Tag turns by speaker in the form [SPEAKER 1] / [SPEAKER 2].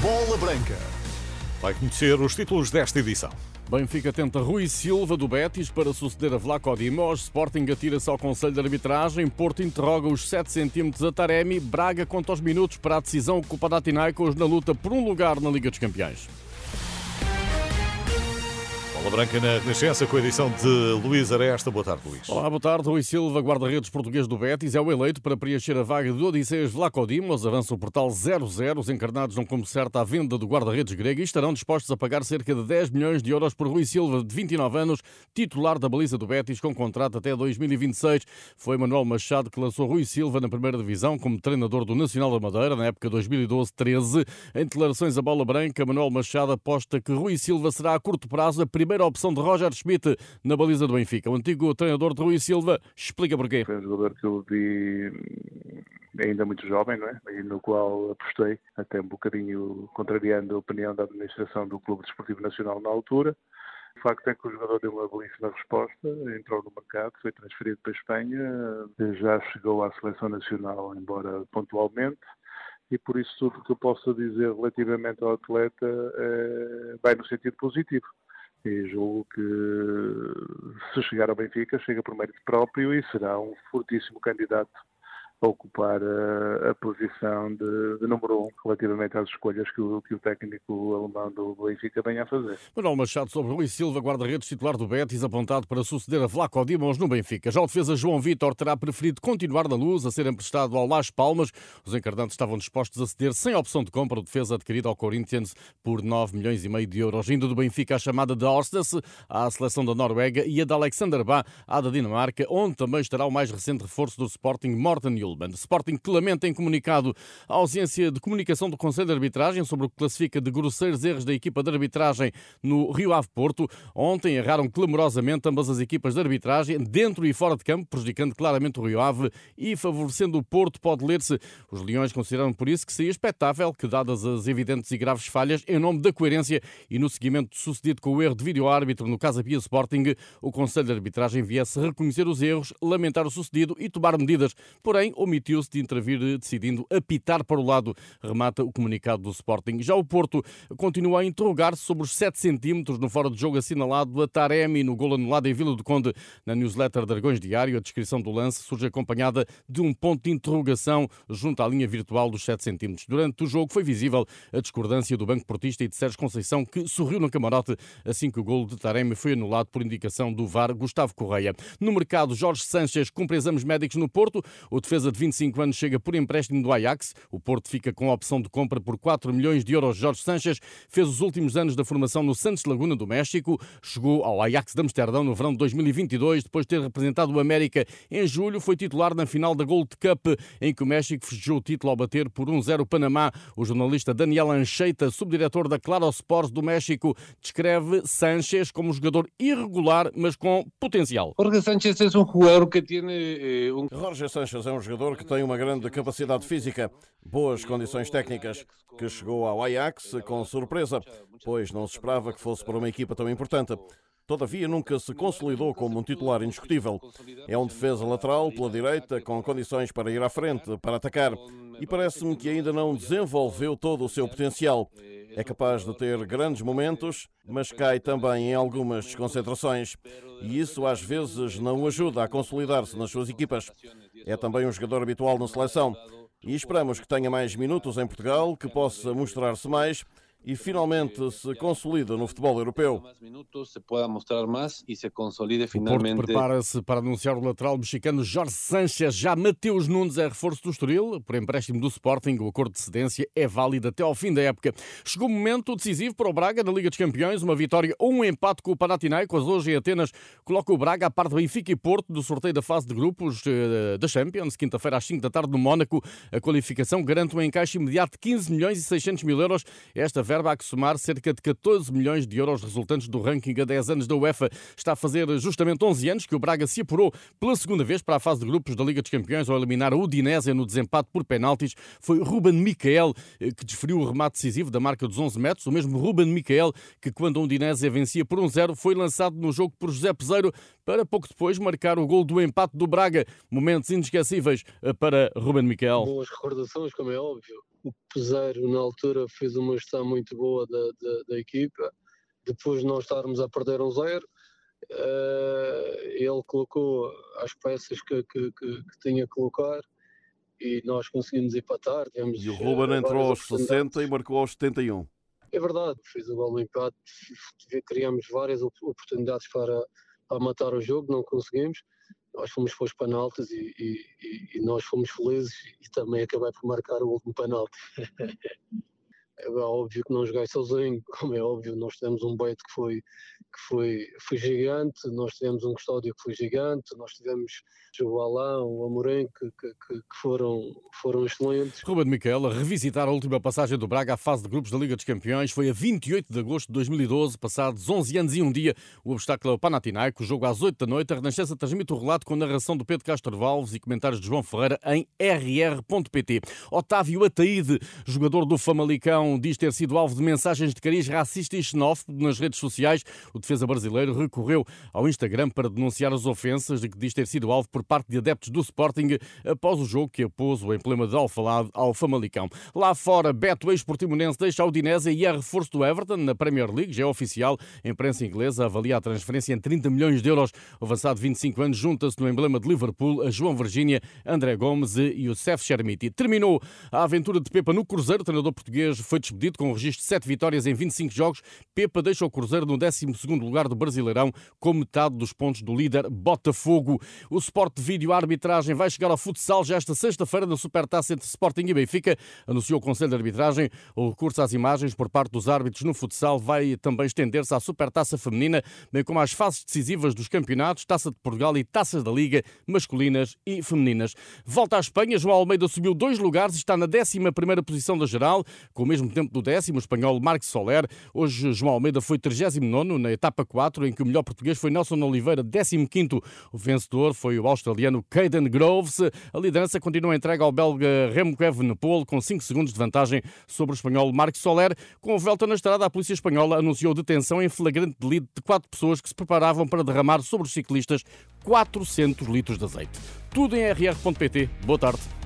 [SPEAKER 1] Bola Branca. Vai conhecer os títulos desta edição.
[SPEAKER 2] Benfica tenta Rui Silva do Betis para suceder a Vlaco Dimos. Sporting atira-se ao Conselho de Arbitragem. Porto interroga os 7 centímetros a Taremi. Braga conta os minutos para a decisão que o Panathinaikos na luta por um lugar na Liga dos Campeões.
[SPEAKER 1] Bola Branca na Renascença com a edição de Luís Aresta. Boa tarde, Luís.
[SPEAKER 2] Olá, boa tarde. Rui Silva, guarda-redes português do Betis, é o eleito para preencher a vaga de Odisseias Vlacodimos. Avança o portal 00. Os encarnados não como certa a venda do guarda-redes grego e estarão dispostos a pagar cerca de 10 milhões de euros por Rui Silva, de 29 anos, titular da baliza do Betis, com contrato até 2026. Foi Manuel Machado que lançou Rui Silva na primeira divisão como treinador do Nacional da Madeira na época 2012-13. Em declarações a bola branca, Manuel Machado aposta que Rui Silva será a curto prazo a primeira opção de Roger Schmidt na baliza do Benfica. O antigo treinador de Rui Silva explica porquê.
[SPEAKER 3] Foi um jogador que eu vi ainda muito jovem, não é? E no qual apostei, até um bocadinho contrariando a opinião da administração do Clube Desportivo Nacional na altura. O facto é que o jogador deu uma belíssima resposta, entrou no mercado, foi transferido para a Espanha, já chegou à seleção nacional, embora pontualmente, e por isso tudo o que eu posso dizer relativamente ao atleta é, vai no sentido positivo. E julgo que se chegar ao Benfica, chega por mérito próprio e será um fortíssimo candidato ocupar a, a posição de, de, número um relativamente às escolhas que o, que o técnico alemão do Benfica venha a fazer.
[SPEAKER 2] Manuel Machado sobre Luís Silva, guarda-redes titular do Betis, apontado para suceder a Vlaco Dimos no Benfica. Já o defesa João Vitor terá preferido continuar na luz, a ser emprestado ao Las Palmas. Os encardantes estavam dispostos a ceder sem opção de compra o defesa adquirido ao Corinthians por 9 milhões e meio de euros. Indo do Benfica a chamada de Orstes à seleção da Noruega e a de Alexander Bá à da Dinamarca, onde também estará o mais recente reforço do Sporting, Morten Ullmann. Sporting que lamenta em comunicado a ausência de comunicação do Conselho de Arbitragem sobre o que classifica de grosseiros erros da equipa de arbitragem no Rio Ave Porto. Ontem erraram clamorosamente ambas as equipas de arbitragem, dentro e fora de campo, prejudicando claramente o Rio Ave e favorecendo o Porto, pode ler-se. Os Leões consideram por isso que seria expectável que, dadas as evidentes e graves falhas, em nome da coerência e no seguimento sucedido com o erro de vídeo-árbitro no Casa Pia Sporting, o Conselho de Arbitragem viesse reconhecer os erros, lamentar o sucedido e tomar medidas. Porém, omitiu se de intervir, decidindo apitar para o lado, remata o comunicado do Sporting. Já o Porto continua a interrogar-se sobre os 7 centímetros no fora de jogo assinalado a Taremi no gol anulado em Vila do Conde. Na newsletter Dragões Diário, a descrição do lance surge acompanhada de um ponto de interrogação junto à linha virtual dos 7 centímetros. Durante o jogo foi visível a discordância do Banco Portista e de Sérgio Conceição, que sorriu no camarote assim que o gol de Taremi foi anulado por indicação do VAR Gustavo Correia. No mercado, Jorge Sanches cumpre exames médicos no Porto. O defesa de 25 anos chega por empréstimo do Ajax. O Porto fica com a opção de compra por 4 milhões de euros. Jorge Sanches fez os últimos anos da formação no Santos Laguna do México. Chegou ao Ajax de Amsterdão no verão de 2022, depois de ter representado o América em julho. Foi titular na final da Gold Cup, em que o México festejou o título ao bater por 1-0 o Panamá. O jornalista Daniel Ancheita, subdiretor da Claro Sports do México, descreve Sanches como um jogador irregular, mas com potencial.
[SPEAKER 4] Jorge Sánchez é um jogador que tem um...
[SPEAKER 5] Jorge Sánchez é um jogador que tem uma grande capacidade física, boas condições técnicas, que chegou ao Ajax com surpresa, pois não se esperava que fosse para uma equipa tão importante. Todavia, nunca se consolidou como um titular indiscutível. É um defesa lateral pela direita, com condições para ir à frente, para atacar, e parece-me que ainda não desenvolveu todo o seu potencial. É capaz de ter grandes momentos, mas cai também em algumas desconcentrações, e isso às vezes não o ajuda a consolidar-se nas suas equipas. É também um jogador habitual na seleção, e esperamos que tenha mais minutos em Portugal, que possa mostrar-se mais e finalmente se consolida no futebol europeu.
[SPEAKER 2] O Porto prepara-se para anunciar o lateral mexicano Jorge Sanchez. Já Mateus Nunes é reforço do Estoril, por empréstimo do Sporting. O acordo de cedência é válido até ao fim da época. Chegou o momento decisivo para o Braga na Liga dos Campeões, uma vitória ou um empate com o Panathinaikos hoje em Atenas coloca o Braga a par do Benfica e Porto do sorteio da fase de grupos da Champions, quinta-feira às 5 da tarde no Mónaco. A qualificação garante um encaixe imediato de 15 milhões e 600 mil euros. Esta verba a que somar cerca de 14 milhões de euros resultantes do ranking a 10 anos da UEFA. Está a fazer justamente 11 anos que o Braga se apurou pela segunda vez para a fase de grupos da Liga dos Campeões ao eliminar a Udinese no desempate por penaltis. Foi Ruben Micael eh, que desferiu o remate decisivo da marca dos 11 metros. O mesmo Ruben Micael que quando a Udinese vencia por 1-0 foi lançado no jogo por José Peseiro para pouco depois marcar o gol do empate do Braga. Momentos inesquecíveis eh, para Ruben Micael.
[SPEAKER 6] Boas recordações, como é óbvio o Peseiro, na altura, fez uma gestão muito boa da, da, da equipa. Depois de nós estarmos a perder um zero, uh, ele colocou as peças que, que, que, que, tinha que colocar e nós conseguimos empatar.
[SPEAKER 5] e o Ruben uh, entrou aos 60 e marcou aos 71.
[SPEAKER 6] É verdade, fez o gol no empate, criamos várias oportunidades para, para matar o jogo, não conseguimos nós fomos para os penaltis e, e, nós fomos felizes e também acabei por marcar o último penalti. é óbvio que não joguei sozinho, como é óbvio, nós temos um Beto que foi, que foi, foi gigante, nós tivemos um Custódio que foi gigante, nós tivemos o Alain, o Amorim, que, que, que, foram, foram excelentes.
[SPEAKER 2] Ruben Miquel, a revisitar a última passagem do Braga à fase de grupos da Liga dos Campeões foi a 28 de agosto de 2012, passados 11 anos e um dia. O obstáculo é o Panathinaikos, jogo às 8 da noite. A Renascença transmite o relato com narração do Pedro Castro Valves e comentários de João Ferreira em rr.pt. Otávio Ataíde, jogador do Famalicão, diz ter sido alvo de mensagens de cariz racista e xenófobo nas redes sociais. O defesa brasileiro recorreu ao Instagram para denunciar as ofensas de que diz ter sido alvo por parte de adeptos do Sporting após o jogo que apôs o emblema de Alfalade ao Famalicão. Lá fora, Beto ex-portimonense deixa a Udinese e é reforço do Everton na Premier League, já é oficial. A imprensa inglesa avalia a transferência em 30 milhões de euros. O avançado de 25 anos junta-se no emblema de Liverpool a João Virgínia, André Gomes e Youssef Chermiti. Terminou a aventura de Pepa no Cruzeiro. O treinador português foi despedido com um registro de 7 vitórias em 25 jogos. Pepa deixa o Cruzeiro no 12º lugar do Brasileirão com metade dos pontos do líder Botafogo. O Sport de vídeo arbitragem vai chegar ao futsal já esta sexta-feira na Supertaça entre Sporting e Benfica, anunciou o Conselho de Arbitragem. O recurso às imagens por parte dos árbitros no futsal vai também estender-se à Supertaça Feminina, bem como às fases decisivas dos campeonatos, Taça de Portugal e Taças da Liga, masculinas e femininas. Volta à Espanha, João Almeida subiu dois lugares está na 11 posição da geral, com o mesmo tempo do décimo, o espanhol Marcos Soler. Hoje, João Almeida foi 39 na etapa 4, em que o melhor português foi Nelson Oliveira, 15 O vencedor foi o australiano Caden Groves. A liderança continua entregue ao belga Remco Evenepoel, com 5 segundos de vantagem sobre o espanhol Marcos Soler. Com o na estrada, a polícia espanhola anunciou detenção em flagrante delito de quatro pessoas que se preparavam para derramar sobre os ciclistas 400 litros de azeite. Tudo em rr.pt. Boa tarde.